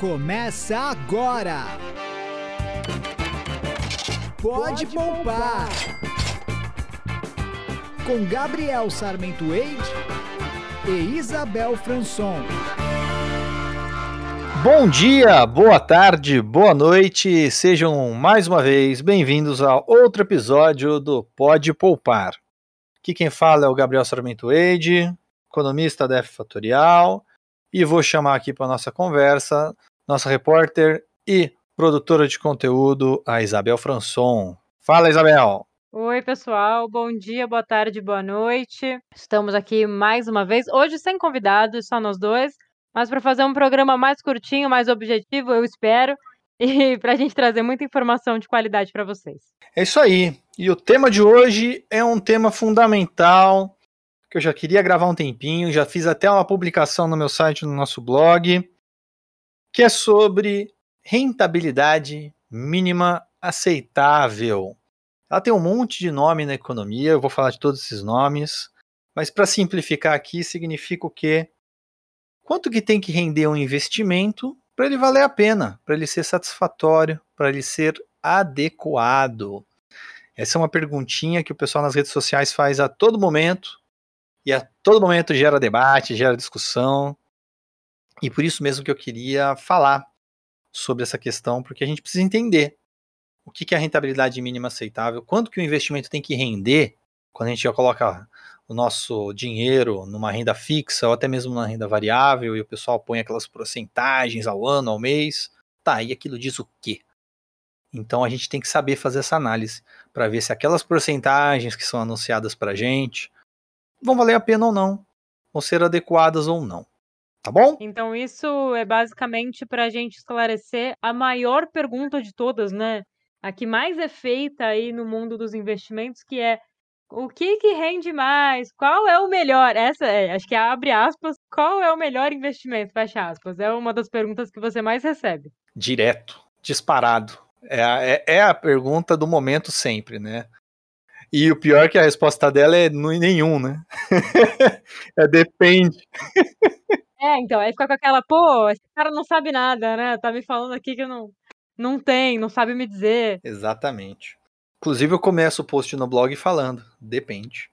Começa agora! Pode, poupar. Com Gabriel Sarmento Eide e Isabel Franson. Bom dia, boa tarde, boa noite, sejam mais uma vez bem-vindos a outro episódio do Pode Poupar. Aqui quem fala é o Gabriel Sarmento Eide, economista da F Fatorial, e vou chamar aqui para nossa conversa nossa repórter e produtora de conteúdo, a Isabel Franson. Fala, Isabel! Oi, pessoal, bom dia, boa tarde, boa noite. Estamos aqui mais uma vez, hoje sem convidados, só nós dois, mas para fazer um programa mais curtinho, mais objetivo, eu espero, e para a gente trazer muita informação de qualidade para vocês. É isso aí. E o tema de hoje é um tema fundamental que eu já queria gravar um tempinho, já fiz até uma publicação no meu site, no nosso blog, que é sobre rentabilidade mínima aceitável. Ela tem um monte de nome na economia, eu vou falar de todos esses nomes, mas para simplificar aqui significa o quê? Quanto que tem que render um investimento para ele valer a pena, para ele ser satisfatório, para ele ser adequado? Essa é uma perguntinha que o pessoal nas redes sociais faz a todo momento, e a todo momento gera debate, gera discussão. E por isso mesmo que eu queria falar sobre essa questão, porque a gente precisa entender o que é a rentabilidade mínima aceitável, quanto que o investimento tem que render quando a gente já coloca o nosso dinheiro numa renda fixa ou até mesmo numa renda variável e o pessoal põe aquelas porcentagens ao ano, ao mês. Tá, e aquilo diz o quê? Então a gente tem que saber fazer essa análise para ver se aquelas porcentagens que são anunciadas para a gente, vão valer a pena ou não, vão ser adequadas ou não. Tá bom? Então, isso é basicamente para a gente esclarecer a maior pergunta de todas, né? A que mais é feita aí no mundo dos investimentos, que é o que que rende mais? Qual é o melhor? Essa é, acho que é abre aspas, qual é o melhor investimento? Fecha aspas. É uma das perguntas que você mais recebe. Direto, disparado. É a, é, é a pergunta do momento sempre, né? E o pior é que a resposta dela é nenhum, né? é depende. É, então, aí fica com aquela, pô, esse cara não sabe nada, né? Tá me falando aqui que não, não tem, não sabe me dizer. Exatamente. Inclusive, eu começo o post no blog falando, depende.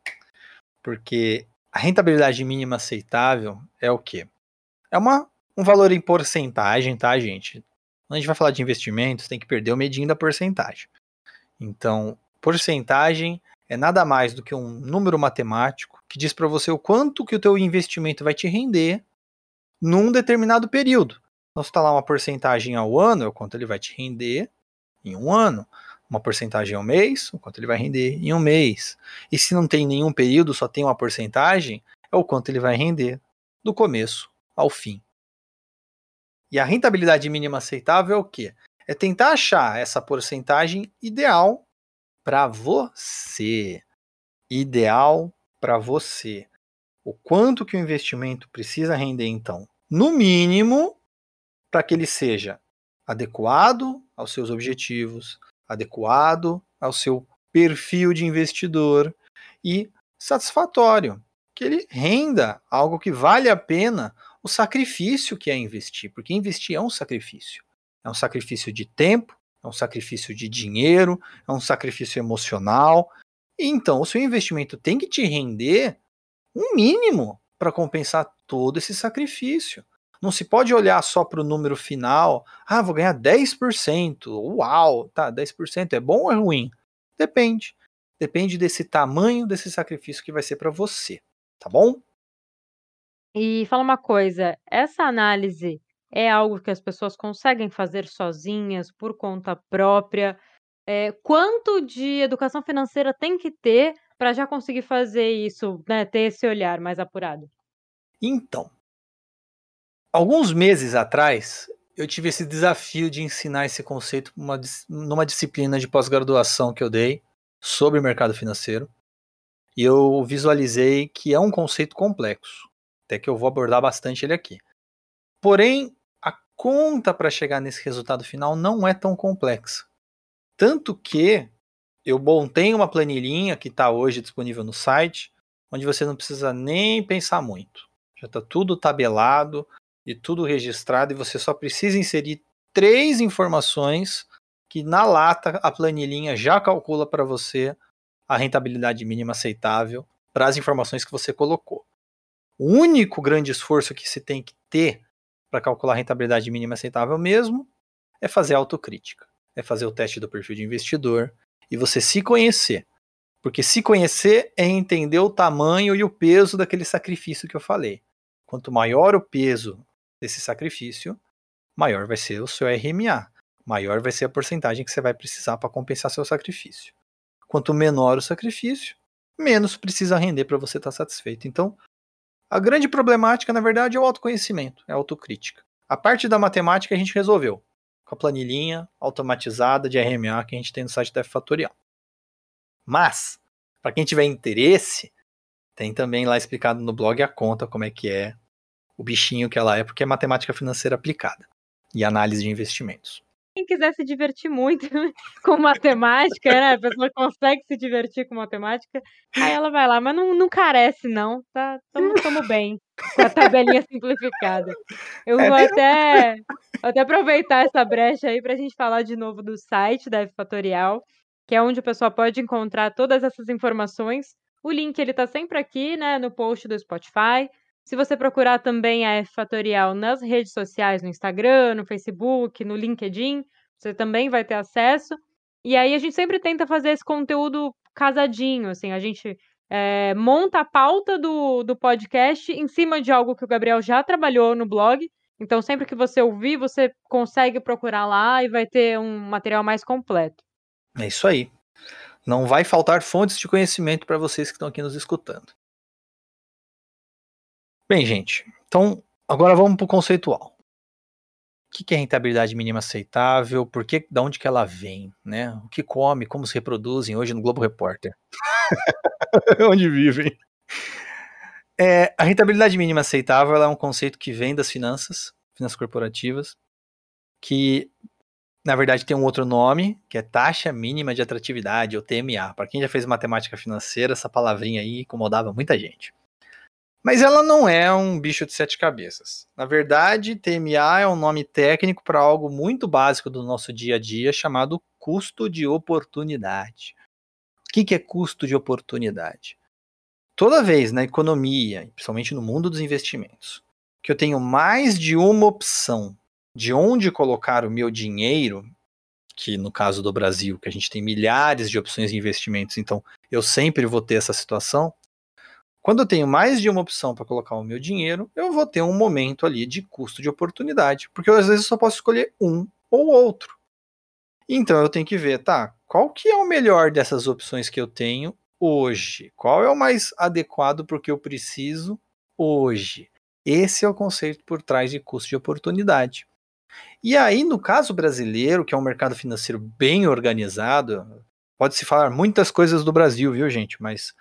Porque a rentabilidade mínima aceitável é o quê? É uma, um valor em porcentagem, tá, gente? Quando a gente vai falar de investimentos, tem que perder o medinho da porcentagem. Então, porcentagem é nada mais do que um número matemático que diz para você o quanto que o teu investimento vai te render num determinado período. Então, se está lá uma porcentagem ao ano, é o quanto ele vai te render em um ano. Uma porcentagem ao mês, o quanto ele vai render em um mês. E se não tem nenhum período, só tem uma porcentagem, é o quanto ele vai render do começo ao fim. E a rentabilidade mínima aceitável é o quê? É tentar achar essa porcentagem ideal para você. Ideal para você. O quanto que o investimento precisa render então? No mínimo, para que ele seja adequado aos seus objetivos, adequado ao seu perfil de investidor e satisfatório, que ele renda algo que vale a pena o sacrifício que é investir, porque investir é um sacrifício. É um sacrifício de tempo, é um sacrifício de dinheiro, é um sacrifício emocional. Então, o seu investimento tem que te render um mínimo para compensar todo esse sacrifício. Não se pode olhar só para o número final. Ah, vou ganhar 10%. Uau, tá, 10% é bom ou é ruim? Depende. Depende desse tamanho desse sacrifício que vai ser para você, tá bom? E fala uma coisa, essa análise é algo que as pessoas conseguem fazer sozinhas, por conta própria? É, quanto de educação financeira tem que ter para já conseguir fazer isso, né, ter esse olhar mais apurado? Então, alguns meses atrás, eu tive esse desafio de ensinar esse conceito numa, numa disciplina de pós-graduação que eu dei sobre mercado financeiro. E eu visualizei que é um conceito complexo, até que eu vou abordar bastante ele aqui. Porém, conta para chegar nesse resultado final não é tão complexa. Tanto que eu montei uma planilhinha que está hoje disponível no site, onde você não precisa nem pensar muito. Já está tudo tabelado, e tudo registrado, e você só precisa inserir três informações que na lata a planilhinha já calcula para você a rentabilidade mínima aceitável para as informações que você colocou. O único grande esforço que se tem que ter para calcular a rentabilidade mínima aceitável mesmo é fazer autocrítica, é fazer o teste do perfil de investidor e você se conhecer. Porque se conhecer é entender o tamanho e o peso daquele sacrifício que eu falei. Quanto maior o peso desse sacrifício, maior vai ser o seu RMA, maior vai ser a porcentagem que você vai precisar para compensar seu sacrifício. Quanto menor o sacrifício, menos precisa render para você estar tá satisfeito. Então, a grande problemática, na verdade, é o autoconhecimento, é a autocrítica. A parte da matemática a gente resolveu com a planilhinha automatizada de RMA que a gente tem no site da F Fatorial. Mas, para quem tiver interesse, tem também lá explicado no blog a conta como é que é o bichinho que ela é, porque é matemática financeira aplicada e análise de investimentos. Quem quiser se divertir muito com matemática, né? A pessoa consegue se divertir com matemática, aí ela vai lá, mas não, não carece, não. Tá, tamo, tamo bem com a tabelinha simplificada. Eu é, vou até, até aproveitar essa brecha aí para a gente falar de novo do site da F Fatorial, que é onde o pessoal pode encontrar todas essas informações. O link ele tá sempre aqui, né, no post do Spotify. Se você procurar também a F Fatorial nas redes sociais, no Instagram, no Facebook, no LinkedIn, você também vai ter acesso. E aí a gente sempre tenta fazer esse conteúdo casadinho, assim, a gente é, monta a pauta do, do podcast em cima de algo que o Gabriel já trabalhou no blog. Então, sempre que você ouvir, você consegue procurar lá e vai ter um material mais completo. É isso aí. Não vai faltar fontes de conhecimento para vocês que estão aqui nos escutando. Bem, gente, então agora vamos para o conceitual. O que é rentabilidade mínima aceitável? Por que, da onde que ela vem, né? O que come, como se reproduzem hoje no Globo Repórter? onde vivem? É, a rentabilidade mínima aceitável é um conceito que vem das finanças, finanças corporativas, que na verdade tem um outro nome, que é taxa mínima de atratividade, ou TMA. Para quem já fez matemática financeira, essa palavrinha aí incomodava muita gente. Mas ela não é um bicho de sete cabeças. Na verdade, TMA é um nome técnico para algo muito básico do nosso dia a dia chamado custo de oportunidade. O que, é custo de oportunidade? Toda vez na economia, principalmente no mundo dos investimentos, que eu tenho mais de uma opção de onde colocar o meu dinheiro, que no caso do Brasil, que a gente tem milhares de opções de investimentos, então eu sempre vou ter essa situação, quando eu tenho mais de uma opção para colocar o meu dinheiro, eu vou ter um momento ali de custo de oportunidade, porque eu, às vezes só posso escolher um ou outro. Então eu tenho que ver, tá, qual que é o melhor dessas opções que eu tenho hoje? Qual é o mais adequado para o que eu preciso hoje? Esse é o conceito por trás de custo de oportunidade. E aí, no caso brasileiro, que é um mercado financeiro bem organizado, pode-se falar muitas coisas do Brasil, viu, gente? Mas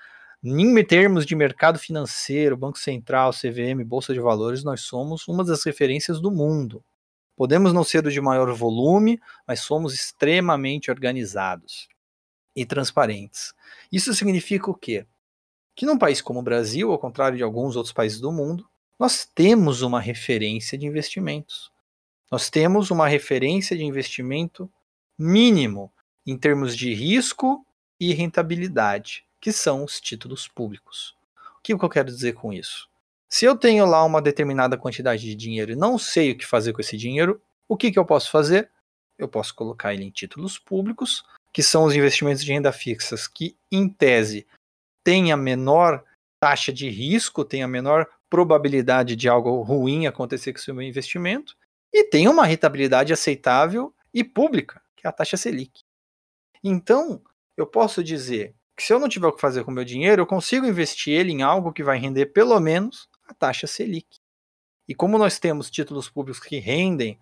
em termos de mercado financeiro, Banco Central, CVM, Bolsa de Valores, nós somos uma das referências do mundo. Podemos não ser de maior volume, mas somos extremamente organizados e transparentes. Isso significa o quê? Que num país como o Brasil, ao contrário de alguns outros países do mundo, nós temos uma referência de investimentos. Nós temos uma referência de investimento mínimo em termos de risco e rentabilidade que são os títulos públicos. O que eu quero dizer com isso? Se eu tenho lá uma determinada quantidade de dinheiro e não sei o que fazer com esse dinheiro, o que, que eu posso fazer? Eu posso colocar ele em títulos públicos, que são os investimentos de renda fixas, que, em tese, têm a menor taxa de risco, tem a menor probabilidade de algo ruim acontecer com o seu investimento, e tem uma rentabilidade aceitável e pública, que é a taxa Selic. Então, eu posso dizer que se eu não tiver o que fazer com o meu dinheiro, eu consigo investir ele em algo que vai render pelo menos a taxa Selic. E como nós temos títulos públicos que rendem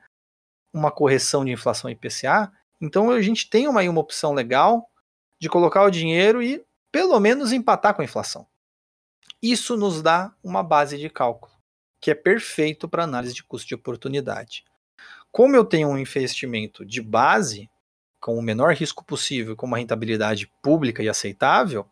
uma correção de inflação IPCA, então a gente tem uma, uma opção legal de colocar o dinheiro e pelo menos empatar com a inflação. Isso nos dá uma base de cálculo, que é perfeito para análise de custo de oportunidade. Como eu tenho um investimento de base, com o menor risco possível, com uma rentabilidade pública e aceitável,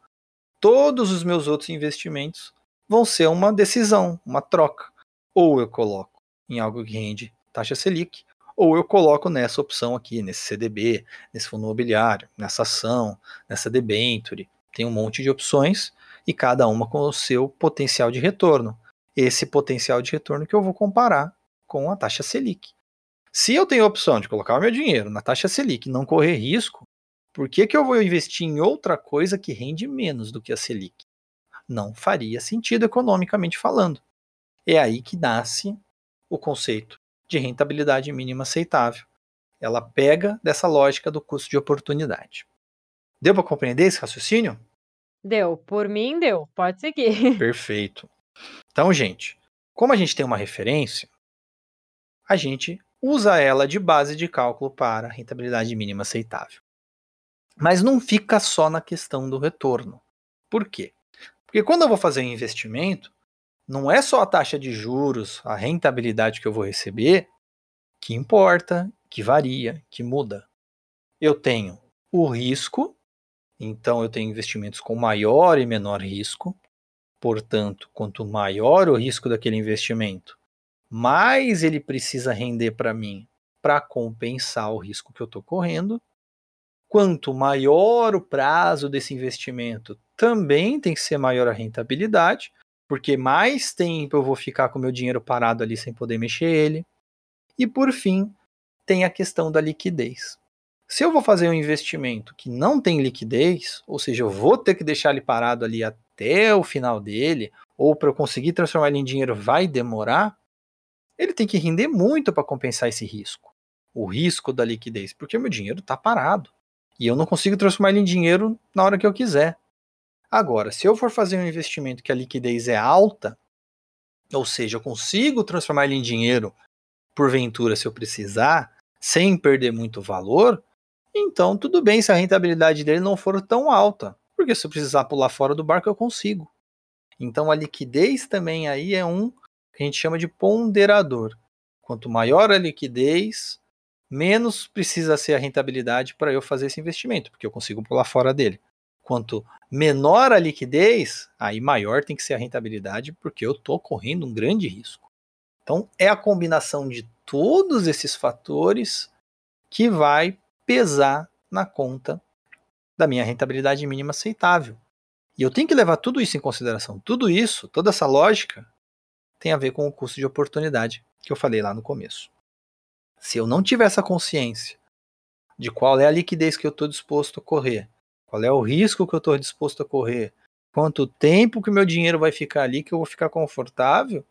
todos os meus outros investimentos vão ser uma decisão, uma troca. Ou eu coloco em algo que rende taxa Selic, ou eu coloco nessa opção aqui, nesse CDB, nesse fundo imobiliário, nessa ação, nessa debenture. Tem um monte de opções e cada uma com o seu potencial de retorno. Esse potencial de retorno que eu vou comparar com a taxa Selic. Se eu tenho a opção de colocar o meu dinheiro na taxa Selic e não correr risco, por que, que eu vou investir em outra coisa que rende menos do que a Selic? Não faria sentido economicamente falando. É aí que nasce o conceito de rentabilidade mínima aceitável. Ela pega dessa lógica do custo de oportunidade. Deu para compreender esse raciocínio? Deu. Por mim, deu. Pode seguir. Perfeito. Então, gente, como a gente tem uma referência, a gente usa ela de base de cálculo para a rentabilidade mínima aceitável. Mas não fica só na questão do retorno. Por quê? Porque quando eu vou fazer um investimento, não é só a taxa de juros, a rentabilidade que eu vou receber que importa, que varia, que muda. Eu tenho o risco, então eu tenho investimentos com maior e menor risco. Portanto, quanto maior o risco daquele investimento, mais ele precisa render para mim para compensar o risco que eu estou correndo. Quanto maior o prazo desse investimento, também tem que ser maior a rentabilidade, porque mais tempo eu vou ficar com meu dinheiro parado ali sem poder mexer ele. E por fim, tem a questão da liquidez. Se eu vou fazer um investimento que não tem liquidez, ou seja, eu vou ter que deixar ele parado ali até o final dele, ou para eu conseguir transformar ele em dinheiro vai demorar, ele tem que render muito para compensar esse risco. O risco da liquidez, porque meu dinheiro está parado. E eu não consigo transformar ele em dinheiro na hora que eu quiser. Agora, se eu for fazer um investimento que a liquidez é alta, ou seja, eu consigo transformar ele em dinheiro porventura se eu precisar, sem perder muito valor, então tudo bem se a rentabilidade dele não for tão alta, porque se eu precisar pular fora do barco eu consigo. Então a liquidez também aí é um que a gente chama de ponderador. Quanto maior a liquidez, menos precisa ser a rentabilidade para eu fazer esse investimento, porque eu consigo pular fora dele. Quanto menor a liquidez, aí maior tem que ser a rentabilidade, porque eu estou correndo um grande risco. Então, é a combinação de todos esses fatores que vai pesar na conta da minha rentabilidade mínima aceitável. E eu tenho que levar tudo isso em consideração. Tudo isso, toda essa lógica, tem a ver com o custo de oportunidade que eu falei lá no começo. Se eu não tiver essa consciência de qual é a liquidez que eu estou disposto a correr, qual é o risco que eu estou disposto a correr? Quanto tempo que o meu dinheiro vai ficar ali que eu vou ficar confortável?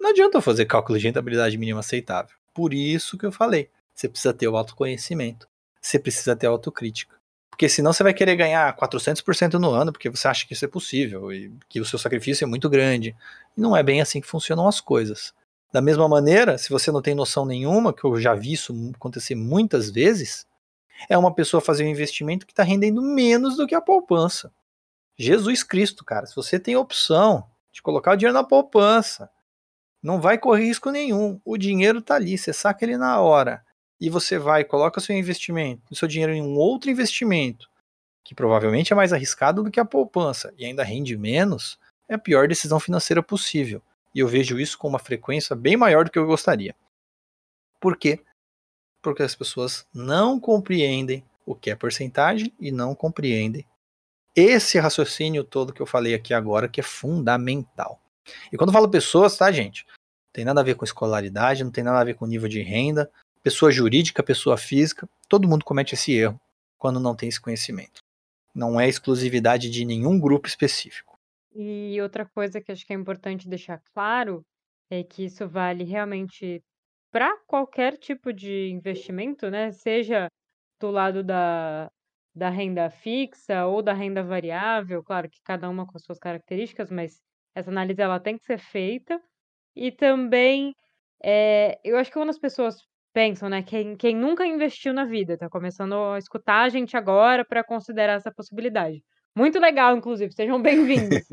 Não adianta eu fazer cálculo de rentabilidade mínima aceitável. Por isso que eu falei, você precisa ter o autoconhecimento, você precisa ter a autocrítica. Porque senão você vai querer ganhar 400% no ano porque você acha que isso é possível e que o seu sacrifício é muito grande. E não é bem assim que funcionam as coisas. Da mesma maneira, se você não tem noção nenhuma, que eu já vi isso acontecer muitas vezes, é uma pessoa fazer um investimento que está rendendo menos do que a poupança. Jesus Cristo, cara, se você tem opção de colocar o dinheiro na poupança, não vai correr risco nenhum. O dinheiro está ali, você saca ele na hora. E você vai, coloca seu investimento, seu dinheiro em um outro investimento, que provavelmente é mais arriscado do que a poupança e ainda rende menos, é a pior decisão financeira possível. E eu vejo isso com uma frequência bem maior do que eu gostaria. Por quê? porque as pessoas não compreendem o que é porcentagem e não compreendem esse raciocínio todo que eu falei aqui agora, que é fundamental. E quando eu falo pessoas, tá, gente? Não tem nada a ver com escolaridade, não tem nada a ver com nível de renda, pessoa jurídica, pessoa física, todo mundo comete esse erro quando não tem esse conhecimento. Não é exclusividade de nenhum grupo específico. E outra coisa que acho que é importante deixar claro é que isso vale realmente para qualquer tipo de investimento, né, seja do lado da da renda fixa ou da renda variável, claro que cada uma com as suas características, mas essa análise ela tem que ser feita. E também, eh, eu acho que quando as pessoas pensam, né, quem quem nunca investiu na vida, está começando a escutar a gente agora para considerar essa possibilidade. Muito legal inclusive, sejam bem-vindos.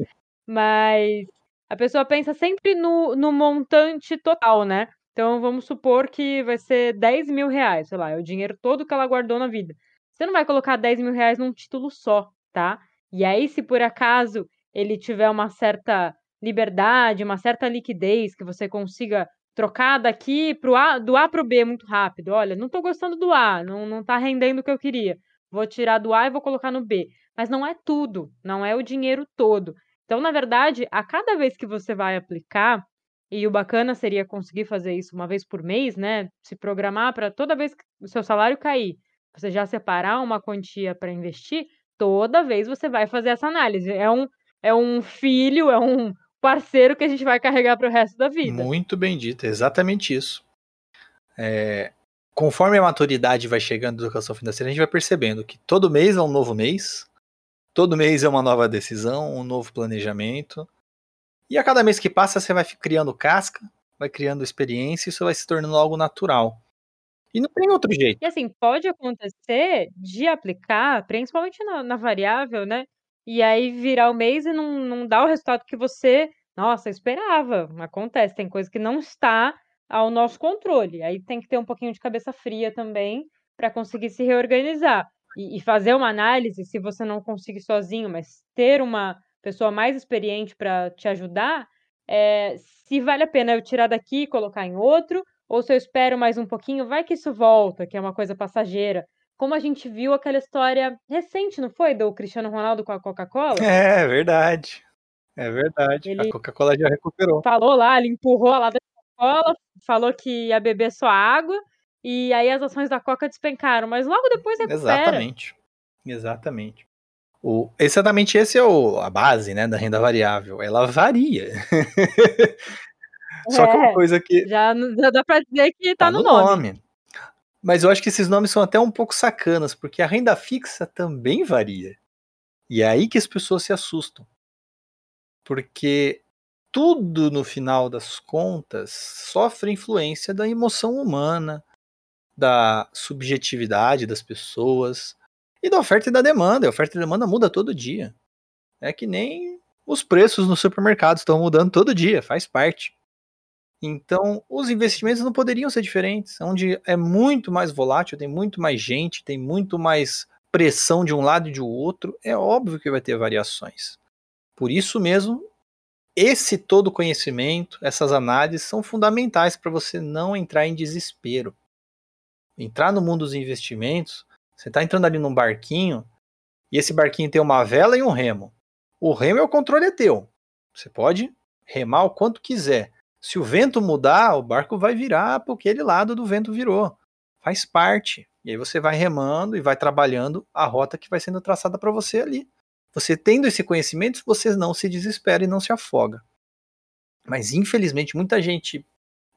Mas a pessoa pensa sempre no no montante total, né. Então vamos supor que vai ser R$10.000, sei lá, é o dinheiro todo que ela guardou na vida. Você não vai colocar R$10.000 num título só, tá. E aí se por acaso ele tiver uma certa liberdade, uma certa liquidez, que você consiga trocar daqui pro A, do A para o B muito rápido. Olha, não estou gostando do A, não, não tá rendendo o que eu queria. Vou tirar do A e vou colocar no B. Mas não é tudo, não é o dinheiro todo. Então, na verdade, a cada vez que você vai aplicar, e o bacana seria conseguir fazer isso uma vez por mês, né? Se programar para toda vez que o seu salário cair, você já separar uma quantia para investir, toda vez você vai fazer essa análise. É um, é um filho, é um parceiro que a gente vai carregar para o resto da vida. Muito bem dito, é exatamente isso. É, conforme a maturidade vai chegando da educação financeira, a gente vai percebendo que todo mês é um novo mês, todo mês é uma nova decisão, um novo planejamento. E a cada mês que passa, você vai criando casca, vai criando experiência, e isso vai se tornando algo natural. E não tem outro jeito. E assim, pode acontecer de aplicar, principalmente na, na variável, né? E aí virar o mês e não, não dar o resultado que você, nossa, esperava. Acontece, tem coisa que não está ao nosso controle. Aí tem que ter um pouquinho de cabeça fria também para conseguir se reorganizar. E, e fazer uma análise, se você não conseguir sozinho, mas ter uma pessoa mais experiente para te ajudar, é, se vale a pena eu tirar daqui e colocar em outro, ou se eu espero mais um pouquinho, vai que isso volta, que é uma coisa passageira. Como a gente viu aquela história recente, não foi? Do Cristiano Ronaldo com a Coca-Cola? É, verdade. É verdade. Ele a Coca-Cola já recuperou. Falou lá, ele empurrou a lata da Coca-Cola, falou que ia beber só água, e aí as ações da Coca despencaram, mas logo depois recupera. Exatamente. Exatamente. O, exatamente esse é o, a base né, da renda variável. Ela varia. Só que uma é, coisa que. Já, já dá pra dizer que tá, tá no, no nome. nome. Mas eu acho que esses nomes são até um pouco sacanas, porque a renda fixa também varia. E é aí que as pessoas se assustam. Porque tudo, no final das contas, sofre influência da emoção humana, da subjetividade das pessoas, e da oferta e da demanda. A oferta e a demanda muda todo dia. É que nem os preços no supermercado estão mudando todo dia, faz parte. Então, os investimentos não poderiam ser diferentes, onde é muito mais volátil, tem muito mais gente, tem muito mais pressão de um lado e de outro, é óbvio que vai ter variações. Por isso mesmo, esse todo conhecimento, essas análises são fundamentais para você não entrar em desespero. Entrar no mundo dos investimentos você está entrando ali num barquinho e esse barquinho tem uma vela e um remo. O remo é o controle é teu. Você pode remar o quanto quiser. Se o vento mudar, o barco vai virar para aquele lado do vento virou. Faz parte. E aí você vai remando e vai trabalhando a rota que vai sendo traçada para você ali. Você tendo esse conhecimento, você não se desespera e não se afoga. Mas infelizmente muita gente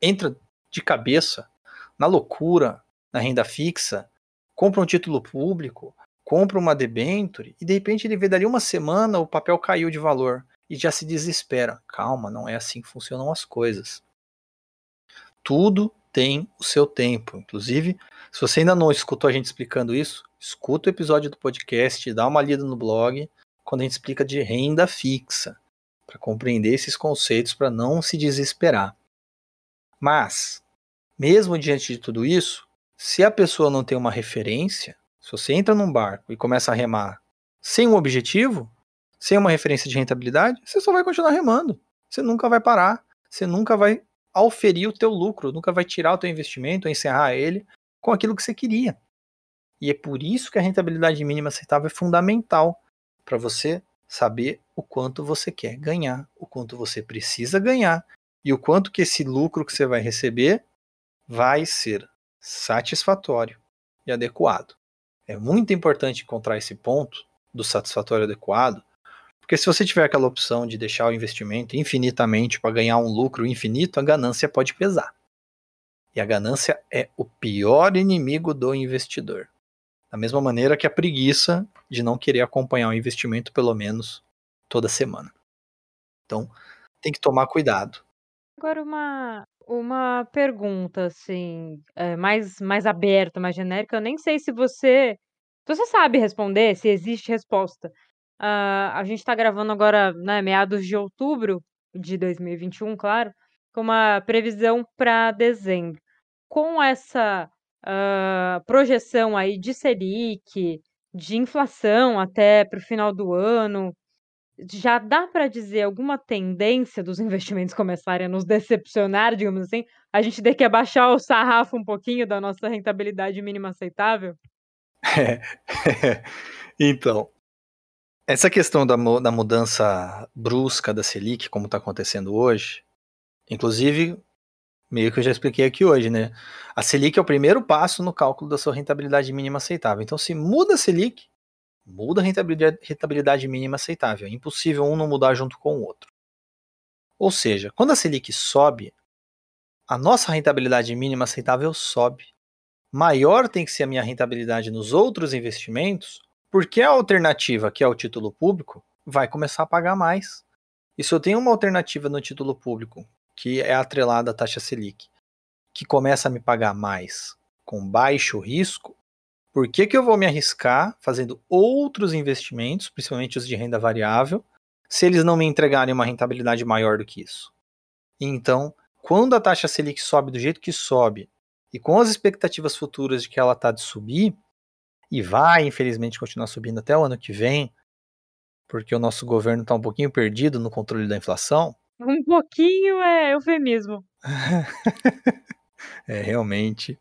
entra de cabeça na loucura, na renda fixa, compra um título público, compra uma debenture e de repente ele vê dali uma semana o papel caiu de valor e já se desespera. Calma, não é assim que funcionam as coisas. Tudo tem o seu tempo. Inclusive, se você ainda não escutou a gente explicando isso, escuta o episódio do podcast, dá uma lida no blog, quando a gente explica de renda fixa, para compreender esses conceitos, para não se desesperar. Mas, mesmo diante de tudo isso, se a pessoa não tem uma referência, se você entra num barco e começa a remar sem um objetivo, sem uma referência de rentabilidade, você só vai continuar remando. Você nunca vai parar, você nunca vai auferir o teu lucro, nunca vai tirar o teu investimento, encerrar ele com aquilo que você queria. E é por isso que a rentabilidade mínima aceitável é fundamental para você saber o quanto você quer ganhar, o quanto você precisa ganhar e o quanto que esse lucro que você vai receber vai ser satisfatório e adequado. É muito importante encontrar esse ponto do satisfatório adequado, porque se você tiver aquela opção de deixar o investimento infinitamente para ganhar um lucro infinito, a ganância pode pesar. E a ganância é o pior inimigo do investidor. Da mesma maneira que a preguiça de não querer acompanhar o investimento pelo menos toda semana. Então, tem que tomar cuidado. Agora uma uma pergunta, assim, eh, mais mais aberta, mais genérica, eu nem sei se você você sabe responder, se existe resposta. Ah, a gente tá gravando agora, né, meados de outubro de 2021, claro, com uma previsão para dezembro. Com essa, hã, projeção aí de Selic, de inflação até para o final do ano, já dá para dizer alguma tendência dos investimentos começarem a nos decepcionar, digamos assim? a gente ter que abaixar o sarrafo um pouquinho da nossa rentabilidade mínima aceitável? É, então, essa questão da, da mudança brusca da Selic, como está acontecendo hoje, inclusive, meio que eu já expliquei aqui hoje, né? A Selic é o primeiro passo no cálculo da sua rentabilidade mínima aceitável. Então, se muda a Selic, muda a rentabilidade, rentabilidade mínima aceitável. É impossível um não mudar junto com o outro. Ou seja, quando a Selic sobe, a nossa rentabilidade mínima aceitável sobe. Maior tem que ser a minha rentabilidade nos outros investimentos, porque a alternativa, que é o título público, vai começar a pagar mais. E se eu tenho uma alternativa no título público, que é atrelada à taxa Selic, que começa a me pagar mais com baixo risco, por que, que eu vou me arriscar fazendo outros investimentos, principalmente os de renda variável, se eles não me entregarem uma rentabilidade maior do que isso? Então, quando a taxa Selic sobe do jeito que sobe, e com as expectativas futuras de que ela está de subir, e vai, infelizmente, continuar subindo até o ano que vem, porque o nosso governo está um pouquinho perdido no controle da inflação. Um pouquinho é eufemismo. é, realmente.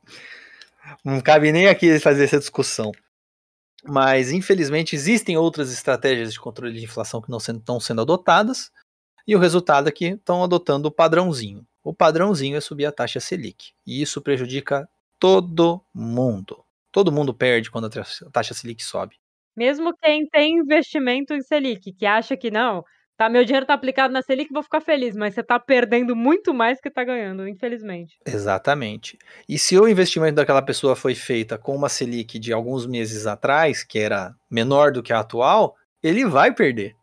Não cabe nem aqui fazer essa discussão. Mas, infelizmente, existem outras estratégias de controle de inflação que não estão sendo adotadas, e o resultado é que estão adotando o padrãozinho. O padrãozinho é subir a taxa Selic. E isso prejudica todo mundo. Todo mundo perde quando a taxa Selic sobe. Mesmo quem tem investimento em Selic, que acha que não, Tá, meu dinheiro tá aplicado na Selic, vou ficar feliz, mas você tá perdendo muito mais que tá ganhando, infelizmente. Exatamente. E se o investimento daquela pessoa foi feita com uma Selic de alguns meses atrás, que era menor do que a atual, ele vai perder.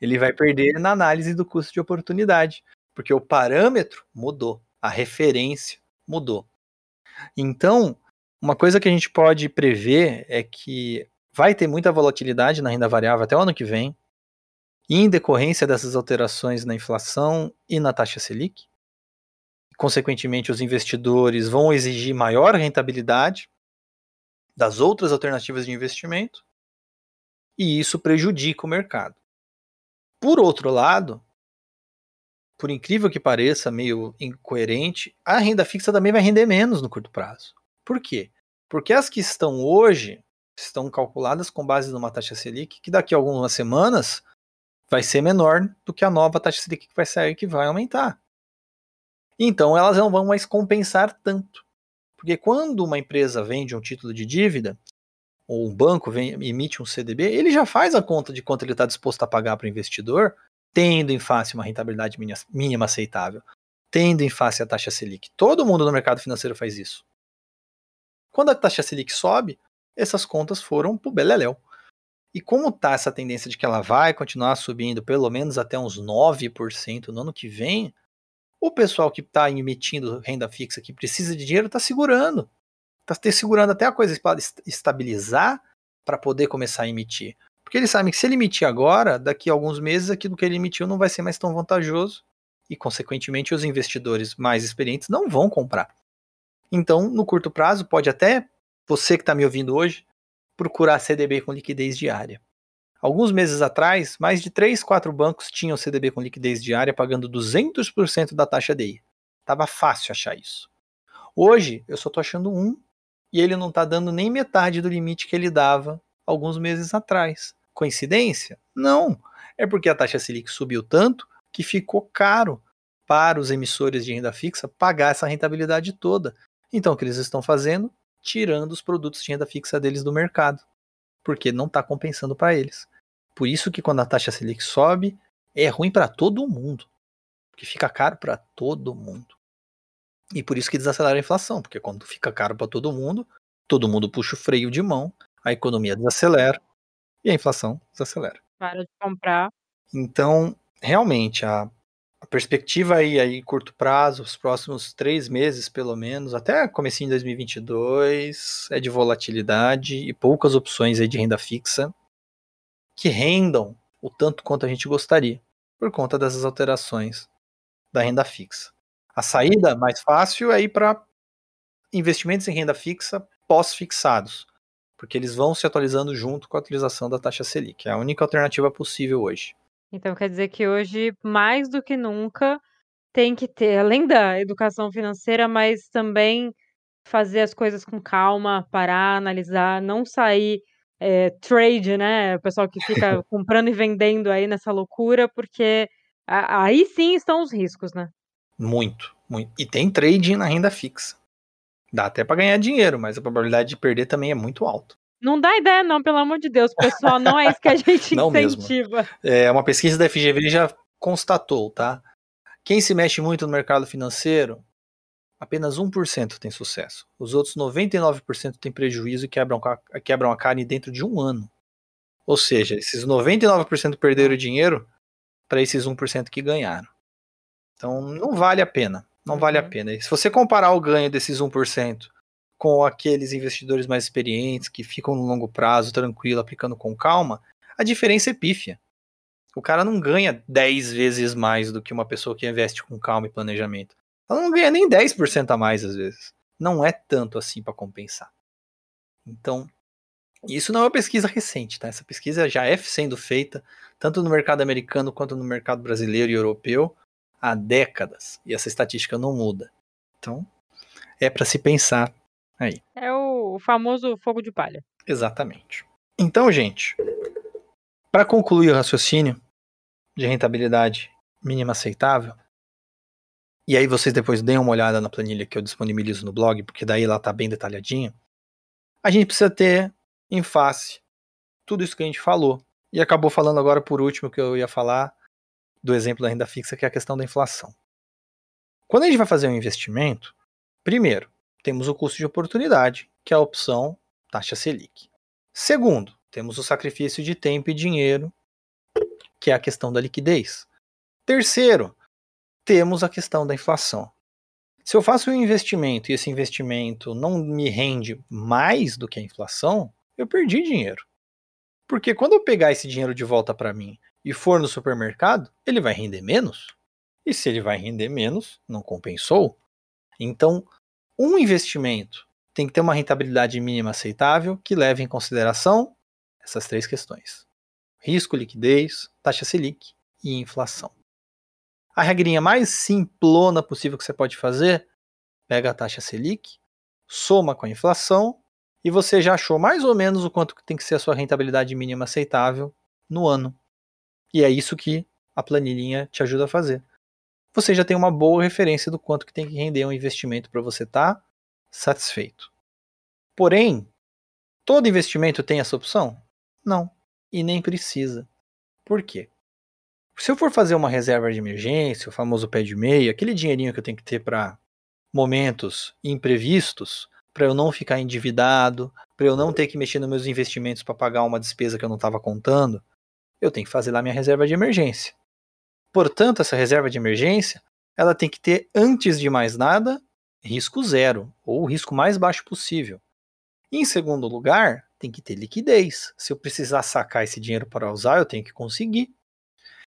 Ele vai perder na análise do custo de oportunidade, porque o parâmetro mudou, a referência mudou. Então, uma coisa que a gente pode prever é que vai ter muita volatilidade na renda variável até o ano que vem, em decorrência dessas alterações na inflação e na taxa Selic. Consequentemente, os investidores vão exigir maior rentabilidade das outras alternativas de investimento e isso prejudica o mercado. Por outro lado, por incrível que pareça, meio incoerente, a renda fixa também vai render menos no curto prazo. Por quê? Porque as que estão hoje estão calculadas com base numa taxa Selic que daqui a algumas semanas vai ser menor do que a nova taxa Selic que vai sair, que vai aumentar. Então elas não vão mais compensar tanto. Porque quando uma empresa vende um título de dívida, ou um banco vem, emite um CDB, ele já faz a conta de quanto ele está disposto a pagar para o investidor, tendo em face uma rentabilidade mínima aceitável, tendo em face a taxa Selic. Todo mundo no mercado financeiro faz isso. Quando a taxa Selic sobe, essas contas foram para o beleléu. E como está essa tendência de que ela vai continuar subindo pelo menos até uns 9% no ano que vem, o pessoal que está emitindo renda fixa, que precisa de dinheiro, está segurando. Está segurando até a coisa estabilizar para poder começar a emitir. Porque eles sabem que se ele emitir agora, daqui a alguns meses, aquilo que ele emitiu não vai ser mais tão vantajoso. E, consequentemente, os investidores mais experientes não vão comprar. Então, no curto prazo, pode até você que está me ouvindo hoje procurar CDB com liquidez diária. Alguns meses atrás, mais de 3, 4 bancos tinham CDB com liquidez diária pagando 200% da taxa DI. Tava fácil achar isso. Hoje, eu só estou achando um e ele não está dando nem metade do limite que ele dava alguns meses atrás. Coincidência? Não. É porque a taxa Selic subiu tanto que ficou caro para os emissores de renda fixa pagar essa rentabilidade toda. Então, o que eles estão fazendo? tirando os produtos de renda fixa deles do mercado, porque não está compensando para eles. Por isso que quando a taxa Selic sobe, é ruim para todo mundo, porque fica caro para todo mundo. E por isso que desacelera a inflação, porque quando fica caro para todo mundo, todo mundo puxa o freio de mão, a economia desacelera e a inflação desacelera. Para de comprar. Então, realmente, a a perspectiva aí, aí curto prazo, os próximos três meses pelo menos, até comecinho de 2022, é de volatilidade e poucas opções aí de renda fixa que rendam o tanto quanto a gente gostaria, por conta dessas alterações da renda fixa. A saída mais fácil é ir para investimentos em renda fixa pós-fixados, porque eles vão se atualizando junto com a atualização da taxa Selic. É a única alternativa possível hoje. Então quer dizer que hoje, mais do que nunca, tem que ter, além da educação financeira, mas também fazer as coisas com calma, parar, analisar, não sair eh, trade, né, o pessoal que fica comprando e vendendo aí nessa loucura, porque a aí sim estão os riscos, né. Muito, muito. E tem trading na renda fixa. Dá até para ganhar dinheiro, mas a probabilidade de perder também é muito alta. Não dá ideia não, pelo amor de Deus, pessoal, não é isso que a gente Não mesmo. incentiva. É, uma pesquisa da FGV já constatou, tá? Quem se mexe muito no mercado financeiro, apenas 1% tem sucesso. Os outros 99% têm prejuízo e quebram, quebram a carne dentro de um ano. Ou seja, esses 99% perderam dinheiro para esses 1% que ganharam. Então não vale a pena. Não vale a Uhum. pena. E se você comparar o ganho desses 1% com aqueles investidores mais experientes que ficam no longo prazo, tranquilo, aplicando com calma, a diferença é pífia. O cara não ganha 10 vezes mais do que uma pessoa que investe com calma e planejamento. Ela não ganha nem 10% a mais às vezes. Não é tanto assim para compensar. Então, isso não é uma pesquisa recente, tá? Essa pesquisa já é sendo feita tanto no mercado americano quanto no mercado brasileiro e europeu há décadas. E essa estatística não muda. Então, é para se pensar aí. É o famoso fogo de palha. Exatamente. Então, gente, para concluir o raciocínio de rentabilidade mínima aceitável, e aí vocês depois deem uma olhada na planilha que eu disponibilizo no blog, porque daí ela tá bem detalhadinha. A gente precisa ter em face tudo isso que a gente falou. E acabou falando agora por último que eu ia falar do exemplo da renda fixa, que é a questão da inflação. Quando a gente vai fazer um investimento, primeiro, temos o custo de oportunidade, que é a opção taxa Selic. Segundo, temos o sacrifício de tempo e dinheiro, que é a questão da liquidez. Terceiro, temos a questão da inflação. Se eu faço um investimento e esse investimento não me rende mais do que a inflação, eu perdi dinheiro. Porque quando eu pegar esse dinheiro de volta para mim e for no supermercado, ele vai render menos. E se ele vai render menos, não compensou. Então, um investimento tem que ter uma rentabilidade mínima aceitável que leve em consideração essas três questões: risco, liquidez, taxa Selic e inflação. A regrinha mais simplona possível que você pode fazer, pega a taxa Selic, soma com a inflação e você já achou mais ou menos o quanto tem que ser a sua rentabilidade mínima aceitável no ano. E é isso que a planilhinha te ajuda a fazer. Você já tem uma boa referência do quanto que tem que render um investimento para você estar satisfeito. Porém, todo investimento tem essa opção? Não, e nem precisa. Por quê? Se eu for fazer uma reserva de emergência, o famoso pé de meia, aquele dinheirinho que eu tenho que ter para momentos imprevistos, para eu não ficar endividado, para eu não ter que mexer nos meus investimentos para pagar uma despesa que eu não estava contando, eu tenho que fazer lá minha reserva de emergência. Portanto, essa reserva de emergência, ela tem que ter, antes de mais nada, risco zero, ou o risco mais baixo possível. Em segundo lugar, tem que ter liquidez. Se eu precisar sacar esse dinheiro para usar, eu tenho que conseguir.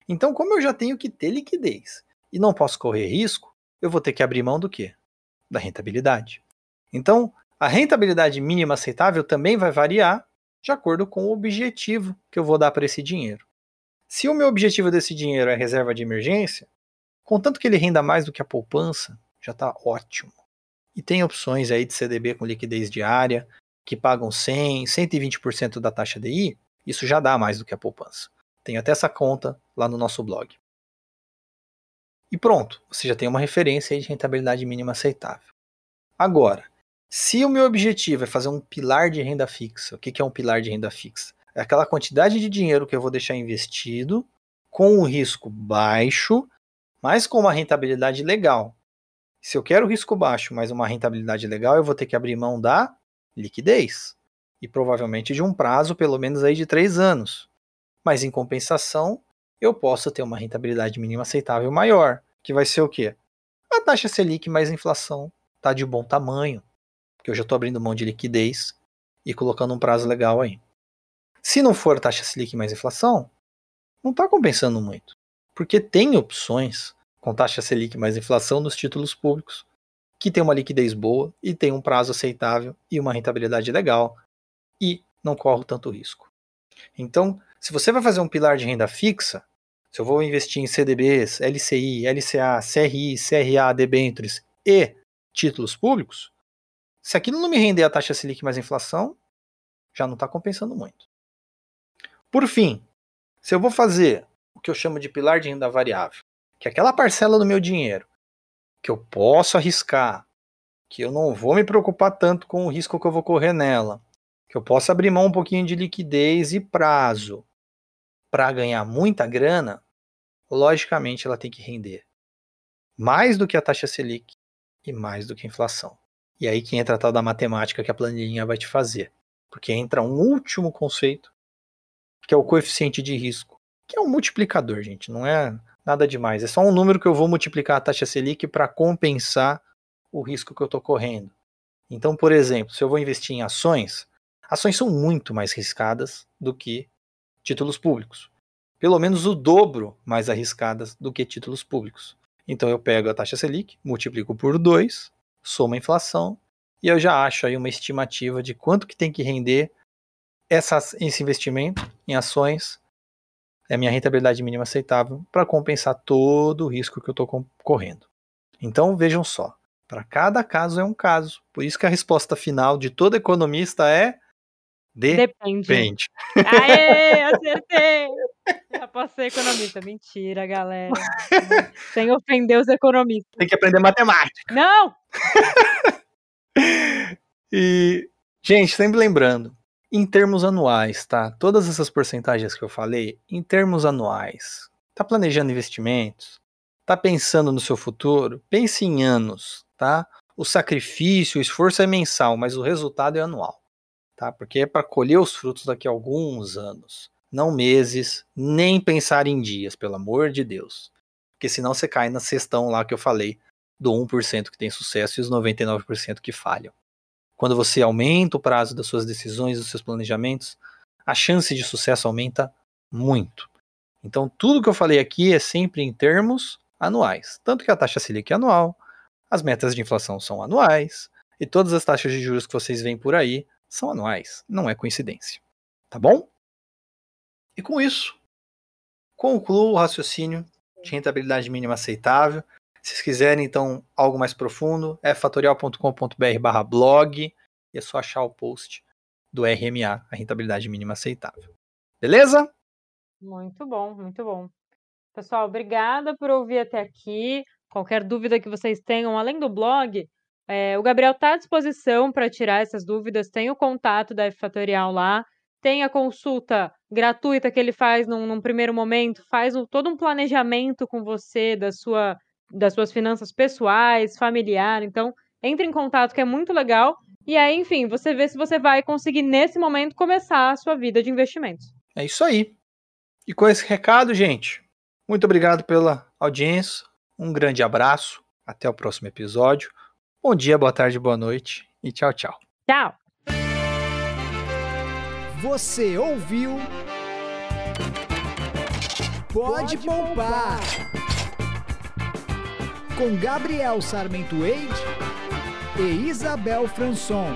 Então, como eu já tenho que ter liquidez e não posso correr risco, eu vou ter que abrir mão do quê? Da rentabilidade. Então, a rentabilidade mínima aceitável também vai variar de acordo com o objetivo que eu vou dar para esse dinheiro. Se o meu objetivo desse dinheiro é reserva de emergência, contanto que ele renda mais do que a poupança, já está ótimo. E tem opções aí de CDB com liquidez diária, que pagam 100, 120% da taxa DI, isso já dá mais do que a poupança. Tem até essa conta lá no nosso blog. E pronto, você já tem uma referência aí de rentabilidade mínima aceitável. Agora, se o meu objetivo é fazer um pilar de renda fixa, o que é um pilar de renda fixa? É aquela quantidade de dinheiro que eu vou deixar investido com um risco baixo, mas com uma rentabilidade legal. Se eu quero risco baixo, mas uma rentabilidade legal, eu vou ter que abrir mão da liquidez. E provavelmente de um prazo pelo menos aí de três anos. Mas em compensação, eu posso ter uma rentabilidade mínima aceitável maior, que vai ser o quê? A taxa Selic mais inflação tá de bom tamanho, porque eu já estou abrindo mão de liquidez e colocando um prazo legal aí. Se não for taxa Selic mais inflação, não está compensando muito, porque tem opções com taxa Selic mais inflação nos títulos públicos que tem uma liquidez boa e tem um prazo aceitável e uma rentabilidade legal e não corre tanto risco. Então, se você vai fazer um pilar de renda fixa, se eu vou investir em CDBs, LCI, LCA, CRI, CRA, debêntures e títulos públicos, se aquilo não me render a taxa Selic mais inflação, já não está compensando muito. Por fim, se eu vou fazer o que eu chamo de pilar de renda variável, que é aquela parcela do meu dinheiro que eu posso arriscar, que eu não vou me preocupar tanto com o risco que eu vou correr nela, que eu posso abrir mão um pouquinho de liquidez e prazo para ganhar muita grana, logicamente ela tem que render mais do que a taxa Selic e mais do que a inflação. E aí que entra a tal da matemática que a planilhinha vai te fazer. Porque entra um último conceito, que é o coeficiente de risco, que é um multiplicador, gente, não é nada demais. É só um número que eu vou multiplicar a taxa Selic para compensar o risco que eu estou correndo. Então, por exemplo, se eu vou investir em ações, ações são muito mais arriscadas do que títulos públicos. Pelo menos o dobro mais arriscadas do que títulos públicos. Então eu pego a taxa Selic, multiplico por 2, soma a inflação, e eu já acho aí uma estimativa de quanto que tem que render essas, esse investimento em ações, é a minha rentabilidade mínima aceitável, para compensar todo o risco que eu estou correndo. Então vejam só, para cada caso é um caso. Por isso que a resposta final de todo economista é depende. Depende. Aê, acertei! Já posso ser economista. Mentira, galera. Sem ofender os economistas. Tem que aprender matemática. Não! e, gente, sempre lembrando, em termos anuais, tá? Todas essas porcentagens que eu falei, em termos anuais. Tá planejando investimentos? Tá pensando no seu futuro? Pense em anos, tá? O sacrifício, o esforço é mensal, mas o resultado é anual, tá? Porque é para colher os frutos daqui a alguns anos, não meses, nem pensar em dias, pelo amor de Deus. Porque senão você cai na cestão lá que eu falei do 1% que tem sucesso e os 99% que falham. Quando você aumenta o prazo das suas decisões, dos seus planejamentos, a chance de sucesso aumenta muito. Então, tudo que eu falei aqui é sempre em termos anuais. Tanto que a taxa Selic é anual, as metas de inflação são anuais e todas as taxas de juros que vocês veem por aí são anuais, não é coincidência. Tá bom? E com isso, concluo o raciocínio de rentabilidade mínima aceitável. Se vocês quiserem, então, algo mais profundo, é fatorial.com.br barra blog e é só achar o post do RMA, a rentabilidade mínima aceitável. Beleza? Muito bom, muito bom. Pessoal, obrigada por ouvir até aqui. Qualquer dúvida que vocês tenham, além do blog, é, o Gabriel está à disposição para tirar essas dúvidas. Tem o contato da Fatorial lá, tem a consulta gratuita que ele faz num, num primeiro momento, faz um, todo um planejamento com você da sua, das suas finanças pessoais, familiar. Então, entre em contato que é muito legal. E aí, enfim, você vê se você vai conseguir, nesse momento, começar a sua vida de investimentos. É isso aí. E com esse recado, gente, muito obrigado pela audiência. Um grande abraço. Até o próximo episódio. Bom dia, boa tarde, boa noite e tchau, tchau. Tchau. Você ouviu? Pode, Pode poupar. poupar. Com Gabriel Sarmento Eide e Isabel Franson.